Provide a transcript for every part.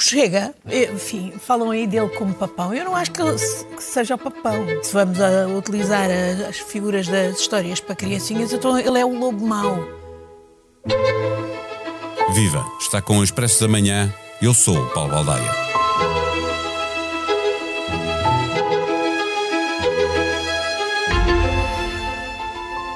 Chega, enfim, falam aí dele como papão. Eu não acho que, que seja o papão. Se vamos a utilizar as figuras das histórias para criancinhas, então ele é o lobo mau. Viva! Está com o Expresso da Manhã. Eu sou o Paulo Baldaia.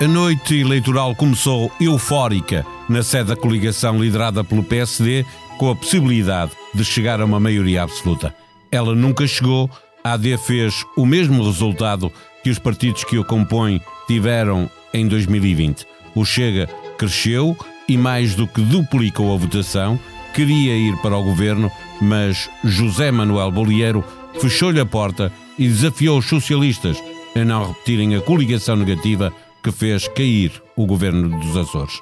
A noite eleitoral começou eufórica na sede da coligação liderada pelo PSD, com a possibilidade de chegar a uma maioria absoluta. Ela nunca chegou, a AD fez o mesmo resultado que os partidos que o compõem tiveram em 2020. O Chega cresceu e, mais do que duplicou a votação, queria ir para o governo, mas José Manuel Bolieiro fechou-lhe a porta e desafiou os socialistas a não repetirem a coligação negativa que fez cair o governo dos Açores.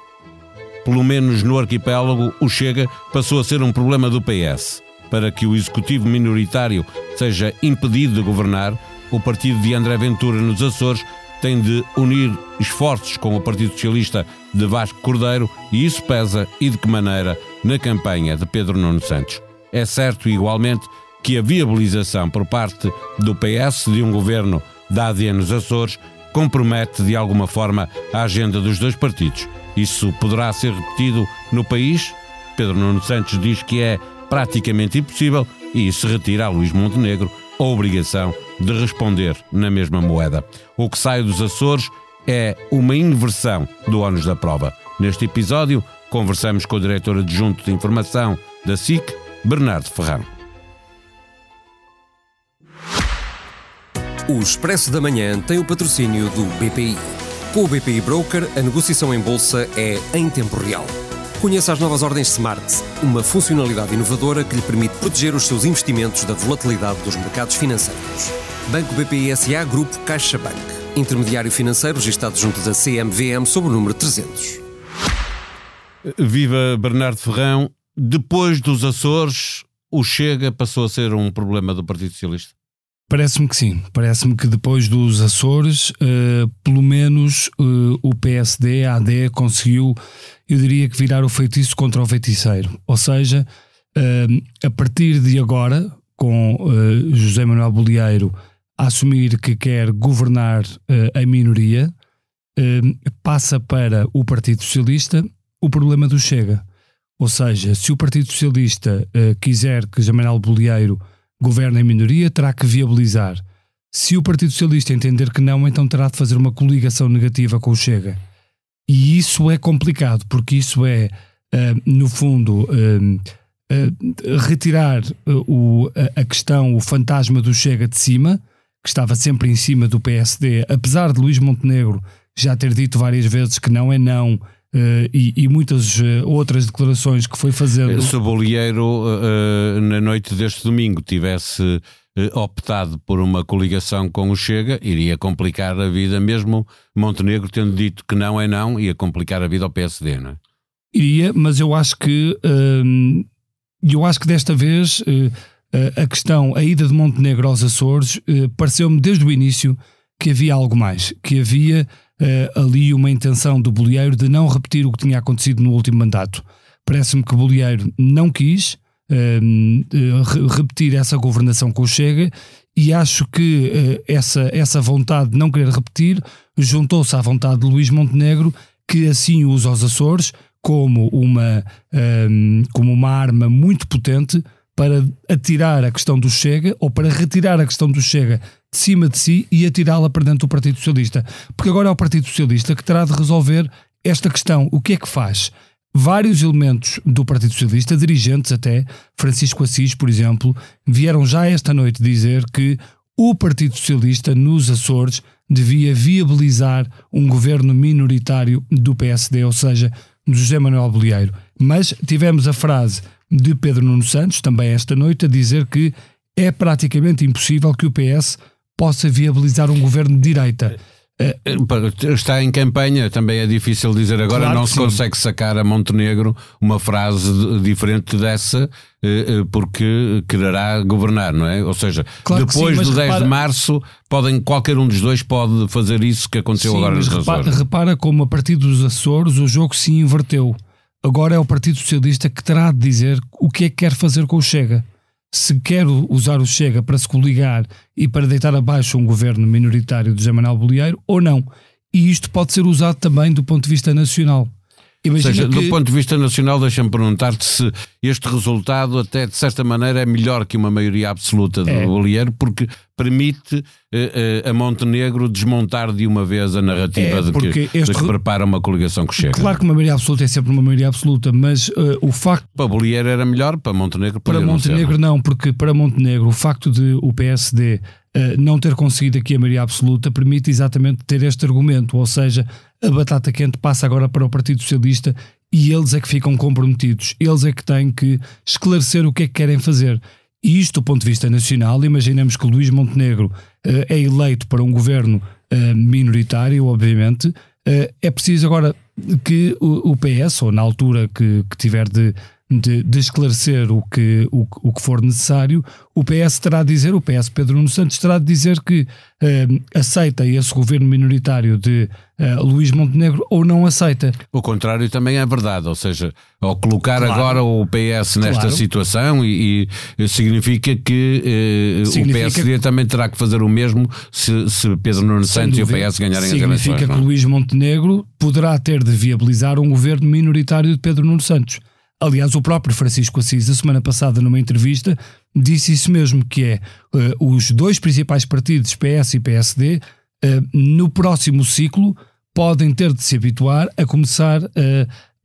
Pelo menos no arquipélago, o Chega passou a ser um problema do PS. Para que o executivo minoritário seja impedido de governar, o partido de André Ventura nos Açores tem de unir esforços com o Partido Socialista de Vasco Cordeiro e isso pesa e de que maneira na campanha de Pedro Nuno Santos. É certo, igualmente, que a viabilização por parte do PS de um governo da AD nos Açores compromete de alguma forma a agenda dos dois partidos. Isso poderá ser repetido no país? Pedro Nuno Santos diz que é praticamente impossível e isso retira a Luís Montenegro a obrigação de responder na mesma moeda. O que sai dos Açores é uma inversão do ônus da prova. Neste episódio, conversamos com o diretor adjunto de informação da SIC, Bernardo Ferrão. O Expresso da Manhã tem o patrocínio do BPI. Com o BPI Broker, a negociação em bolsa é em tempo real. Conheça as novas ordens Smart, uma funcionalidade inovadora que lhe permite proteger os seus investimentos da volatilidade dos mercados financeiros. Banco BPI SA Grupo CaixaBank. Intermediário financeiro registrado junto da CMVM sob o número 300. Viva Bernardo Ferrão. Depois dos Açores, o Chega passou a ser um problema do Partido Socialista? Parece-me que sim. Parece-me que depois dos Açores, uh, pelo menos uh, o PSD, a AD, conseguiu, eu diria que virar o feitiço contra o feiticeiro. Ou seja, uh, a partir de agora, com José Manuel Bolieiro a assumir que quer governar a minoria, passa para o Partido Socialista o problema do Chega. Ou seja, se o Partido Socialista quiser que José Manuel Bolieiro governa em minoria, terá que viabilizar. Se o Partido Socialista entender que não, então terá de fazer uma coligação negativa com o Chega. E isso é complicado, porque isso é, uh, no fundo, uh, uh, retirar o, a questão, o fantasma do Chega de cima, que estava sempre em cima do PSD, apesar de Luís Montenegro já ter dito várias vezes que não é não, Uh, e, e, muitas uh, outras declarações que foi fazendo. Se o Bolieiro, uh, na noite deste domingo, tivesse optado por uma coligação com o Chega, iria complicar a vida, mesmo Montenegro tendo dito que não é não, ia complicar a vida ao PSD, não é? Iria, mas eu acho que ehm, eu acho que desta vez a questão, a ida de Montenegro aos Açores, pareceu-me desde o início que havia algo mais, que havia uh, ali uma intenção do Bolieiro de não repetir o que tinha acontecido no último mandato. Parece-me que o Bolieiro não quis uh, repetir essa governação com o Chega e acho que uh, essa, essa vontade de não querer repetir juntou-se à vontade de Luís Montenegro, que assim usa os Açores como uma, um, como uma arma muito potente para atirar a questão do Chega ou para retirar a questão do Chega de cima de si e atirá-la para dentro do Partido Socialista. Porque agora é o Partido Socialista que terá de resolver esta questão. O que é que faz? Vários elementos do Partido Socialista, dirigentes até, Francisco Assis, por exemplo, vieram já esta noite dizer que o Partido Socialista nos Açores devia viabilizar um governo minoritário do PSD, ou seja, do José Manuel Bolieiro. Mas tivemos a frase de Pedro Nuno Santos, também esta noite, a dizer que é praticamente impossível que o PS possa viabilizar um governo de direita. Eh, está em campanha, também é difícil dizer agora, claro não se sim. consegue sacar a Montenegro uma frase diferente dessa, eh, eh, porque quererá governar, não é? Ou seja, claro depois sim, do 10 repara... de março, podem, qualquer um dos dois pode fazer isso que aconteceu sim, agora nos repara, Açores. Repara como a partir dos Açores o jogo se inverteu. Agora é o Partido Socialista que terá de dizer o que é que quer fazer com o Chega. se quer usar o Chega para se coligar e para deitar abaixo um governo minoritário de José Manuel Bolieiro ou não. E isto pode ser usado também do ponto de vista nacional. Imagina seja, que... do ponto de vista nacional, deixa-me perguntar-te se este resultado, até de certa maneira, é melhor que uma maioria absoluta do é. Bolieiro, porque permite uh, uh, a Montenegro desmontar de uma vez a narrativa é, de, que, este... de que prepara uma coligação que chega. Claro que uma maioria absoluta é sempre uma maioria absoluta, mas uh, o facto. Para Bolieiro era melhor, para Montenegro Para Montenegro não, não, porque para Montenegro o facto de o PSD não ter conseguido aqui a maioria absoluta permite exatamente ter este argumento, ou seja, a batata quente passa agora para o Partido Socialista e eles é que ficam comprometidos, eles é que têm que esclarecer o que é que querem fazer. E isto, do ponto de vista nacional, imaginemos que Luís Montenegro uh, é eleito para um governo uh, minoritário, obviamente, uh, é preciso agora que o, o, PS, ou na altura que, que tiver de de, de, esclarecer o que, o, o que for necessário, o PS terá de dizer, o PS Pedro Nuno Santos terá de dizer que eh, aceita esse governo minoritário de eh, Luís Montenegro ou não aceita. O contrário também é verdade, ou seja, ao colocar claro. agora o PS nesta claro. situação e, e, significa que eh, significa o PSD também terá que fazer o mesmo se, se Pedro Nuno Santos e o PS ganharem as eleições. Significa que não? Luís Montenegro poderá ter de viabilizar um governo minoritário de Pedro Nuno Santos. Aliás, o próprio Francisco Assis, a semana passada, numa entrevista, disse isso mesmo, que é uh, os dois principais partidos, PS e PSD, uh, no próximo ciclo podem ter de se habituar a começar uh,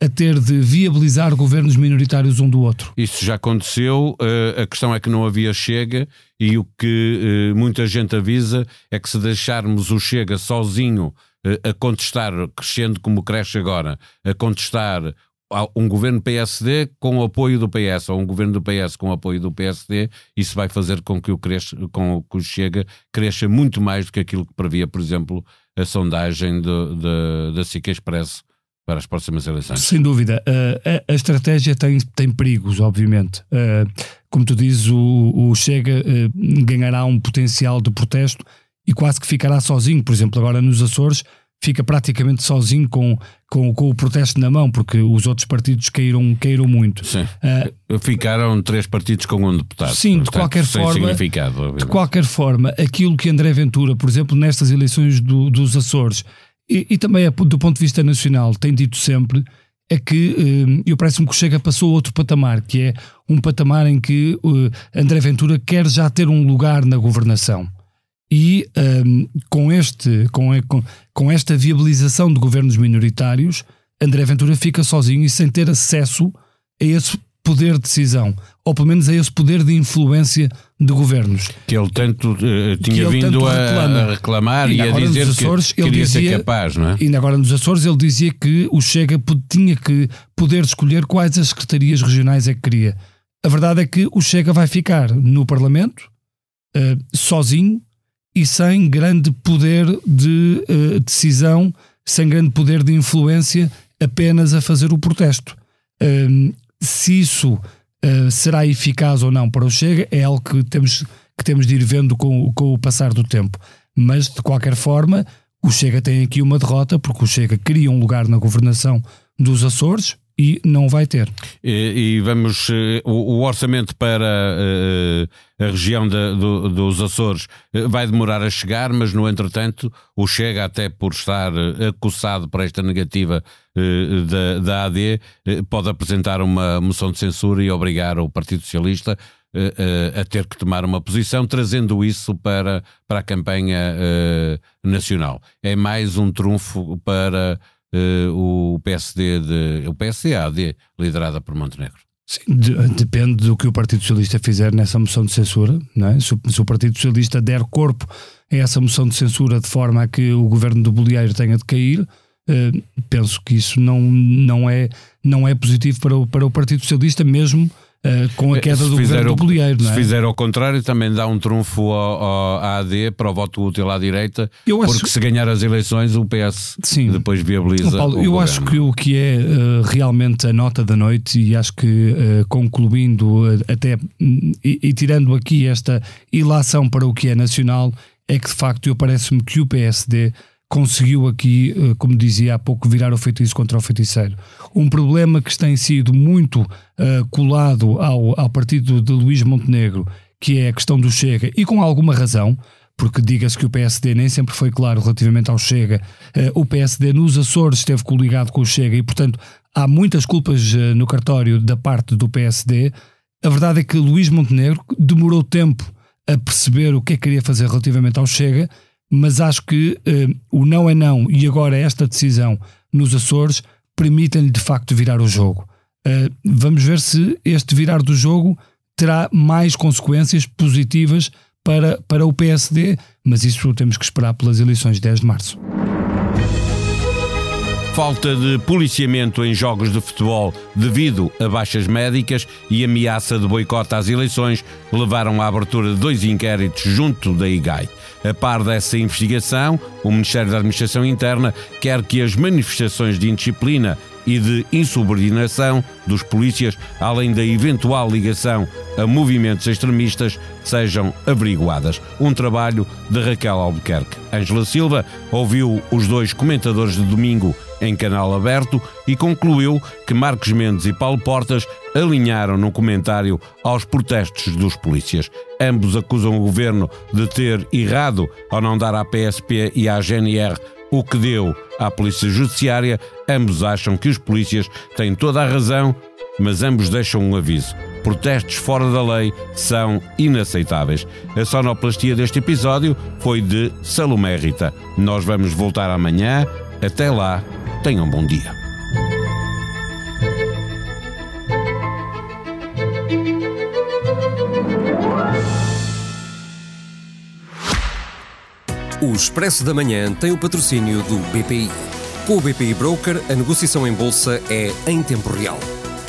a ter de viabilizar governos minoritários um do outro. Isso já aconteceu, a questão é que não havia Chega e o que muita gente avisa é que se deixarmos o Chega sozinho a contestar, crescendo como cresce agora, a contestar um governo PSD com o apoio do PS, ou um governo do PS com o apoio do PSD, isso vai fazer com que o, cresça, com que o Chega cresça muito mais do que aquilo que previa, por exemplo, a sondagem da SIC Expresso para as próximas eleições. Sem dúvida. Uh, a, a, estratégia tem, tem perigos, obviamente. Uh, como tu dizes, o, o Chega uh, ganhará um potencial de protesto e quase que ficará sozinho. Por exemplo, agora nos Açores fica praticamente sozinho com, com, com, o protesto na mão, porque os outros partidos caíram, caíram muito. Sim. Uh, Ficaram três partidos com um deputado. Sim, de qualquer forma. Significado, de qualquer forma, aquilo que André Ventura, por exemplo, nestas eleições do, dos Açores, e, e, também é do ponto de vista nacional, tem dito sempre. É que uh, eu parece-me que o Chega passou a outro patamar, que é um patamar em que uh, André Ventura quer já ter um lugar na governação e um, com, este, com, com, com esta viabilização de governos minoritários, André Ventura fica sozinho e sem ter acesso a esse poder de decisão, ou pelo menos a esse poder de influência de governos. Que ele tanto uh, tinha ele vindo tanto a, a, reclamar e, e a dizer Açores, que queria dizia, ser capaz, não é? E agora nos Açores ele dizia que o Chega tinha que poder escolher quais as secretarias regionais é que queria. A verdade é que o Chega vai ficar no Parlamento, uh, sozinho, e sem grande poder de uh, decisão, sem grande poder de influência, apenas a fazer o protesto. Uh, se isso uh, será eficaz ou não para o Chega é algo que temos, que temos de ir vendo com, com o passar do tempo. Mas, de qualquer forma, o Chega tem aqui uma derrota, porque o Chega queria um lugar na governação dos Açores, e não vai ter. E, e vamos, uh, o, o, orçamento para uh, a região de, do, dos Açores uh, vai demorar a chegar, mas no entretanto o Chega, até por estar acossado para esta negativa da, da AD, pode apresentar uma moção de censura e obrigar o Partido Socialista a ter que tomar uma posição, trazendo isso para, para a campanha nacional. É mais um trunfo para uh, o PSD, de, o PSD-AD, liderada por Montenegro? Sim, de, depende do que o Partido Socialista fizer nessa moção de censura. Não é? se, o, se, o Partido Socialista der corpo a essa moção de censura de forma a que o governo do Bolieiro tenha de cair, uh, penso que isso não, não, é, não é positivo para o, para o Partido Socialista, mesmo Uh, com a queda se do governo do Bolieiro. Se é? fizer ao contrário, também dá um trunfo ao, ao, à AD para o voto útil à direita, eu porque acho... se ganhar as eleições o PS Sim. depois viabiliza. Paulo, eu governo. acho que o que é uh, realmente a nota da noite, e acho que uh, concluindo até e, e, tirando aqui esta ilação para o que é nacional, é que de facto eu parece-me que o PSD conseguiu aqui, eh, como dizia há pouco, virar o feitiço contra o feiticeiro. Um problema que tem sido muito uh, colado ao, ao partido de Luís Montenegro, que é a questão do Chega, e com alguma razão, porque diga-se que o PSD nem sempre foi claro relativamente ao Chega. Uh, o PSD nos Açores esteve coligado com o Chega e, portanto, há muitas culpas uh, no cartório da parte do PSD. A verdade é que Luís Montenegro demorou tempo a perceber o que é que queria fazer relativamente ao Chega mas acho que uh, o não é não e agora esta decisão nos Açores permitem-lhe de facto virar o jogo. Uh, vamos ver se este virar do jogo terá mais consequências positivas para, para o PSD, mas isso temos que esperar pelas eleições de 10 de março. Falta de policiamento em jogos de futebol devido a baixas médicas e ameaça de boicote às eleições levaram à abertura de dois inquéritos junto da IGAI. A par dessa investigação, o Ministério da Administração Interna quer que as manifestações de indisciplina e de insubordinação dos polícias, além da eventual ligação a movimentos extremistas, sejam averiguadas. Um trabalho de Raquel Albuquerque. Ângela Silva ouviu os dois comentadores de domingo em canal aberto e concluiu que Marcos Mendes e Paulo Portas alinharam no comentário aos protestos dos polícias. Ambos acusam o governo de ter errado ao não dar à PSP e à GNR o que deu à Polícia Judiciária. Ambos acham que os polícias têm toda a razão, mas ambos deixam um aviso. Protestos fora da lei são inaceitáveis. A sonoplastia deste episódio foi de Salomé Rita. Nós vamos voltar amanhã. Até lá, tenham um bom dia. O Expresso da Manhã tem o patrocínio do BPI. Com o BPI Broker, a negociação em bolsa é em tempo real.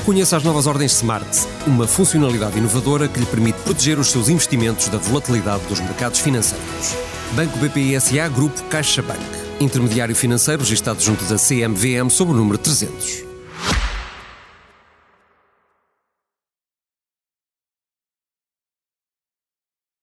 Conheça as novas ordens Smart, uma funcionalidade inovadora que lhe permite proteger os seus investimentos da volatilidade dos mercados financeiros. Banco BPI SA Grupo CaixaBank. Intermediário financeiro registrado junto da CMVM sob o número 300.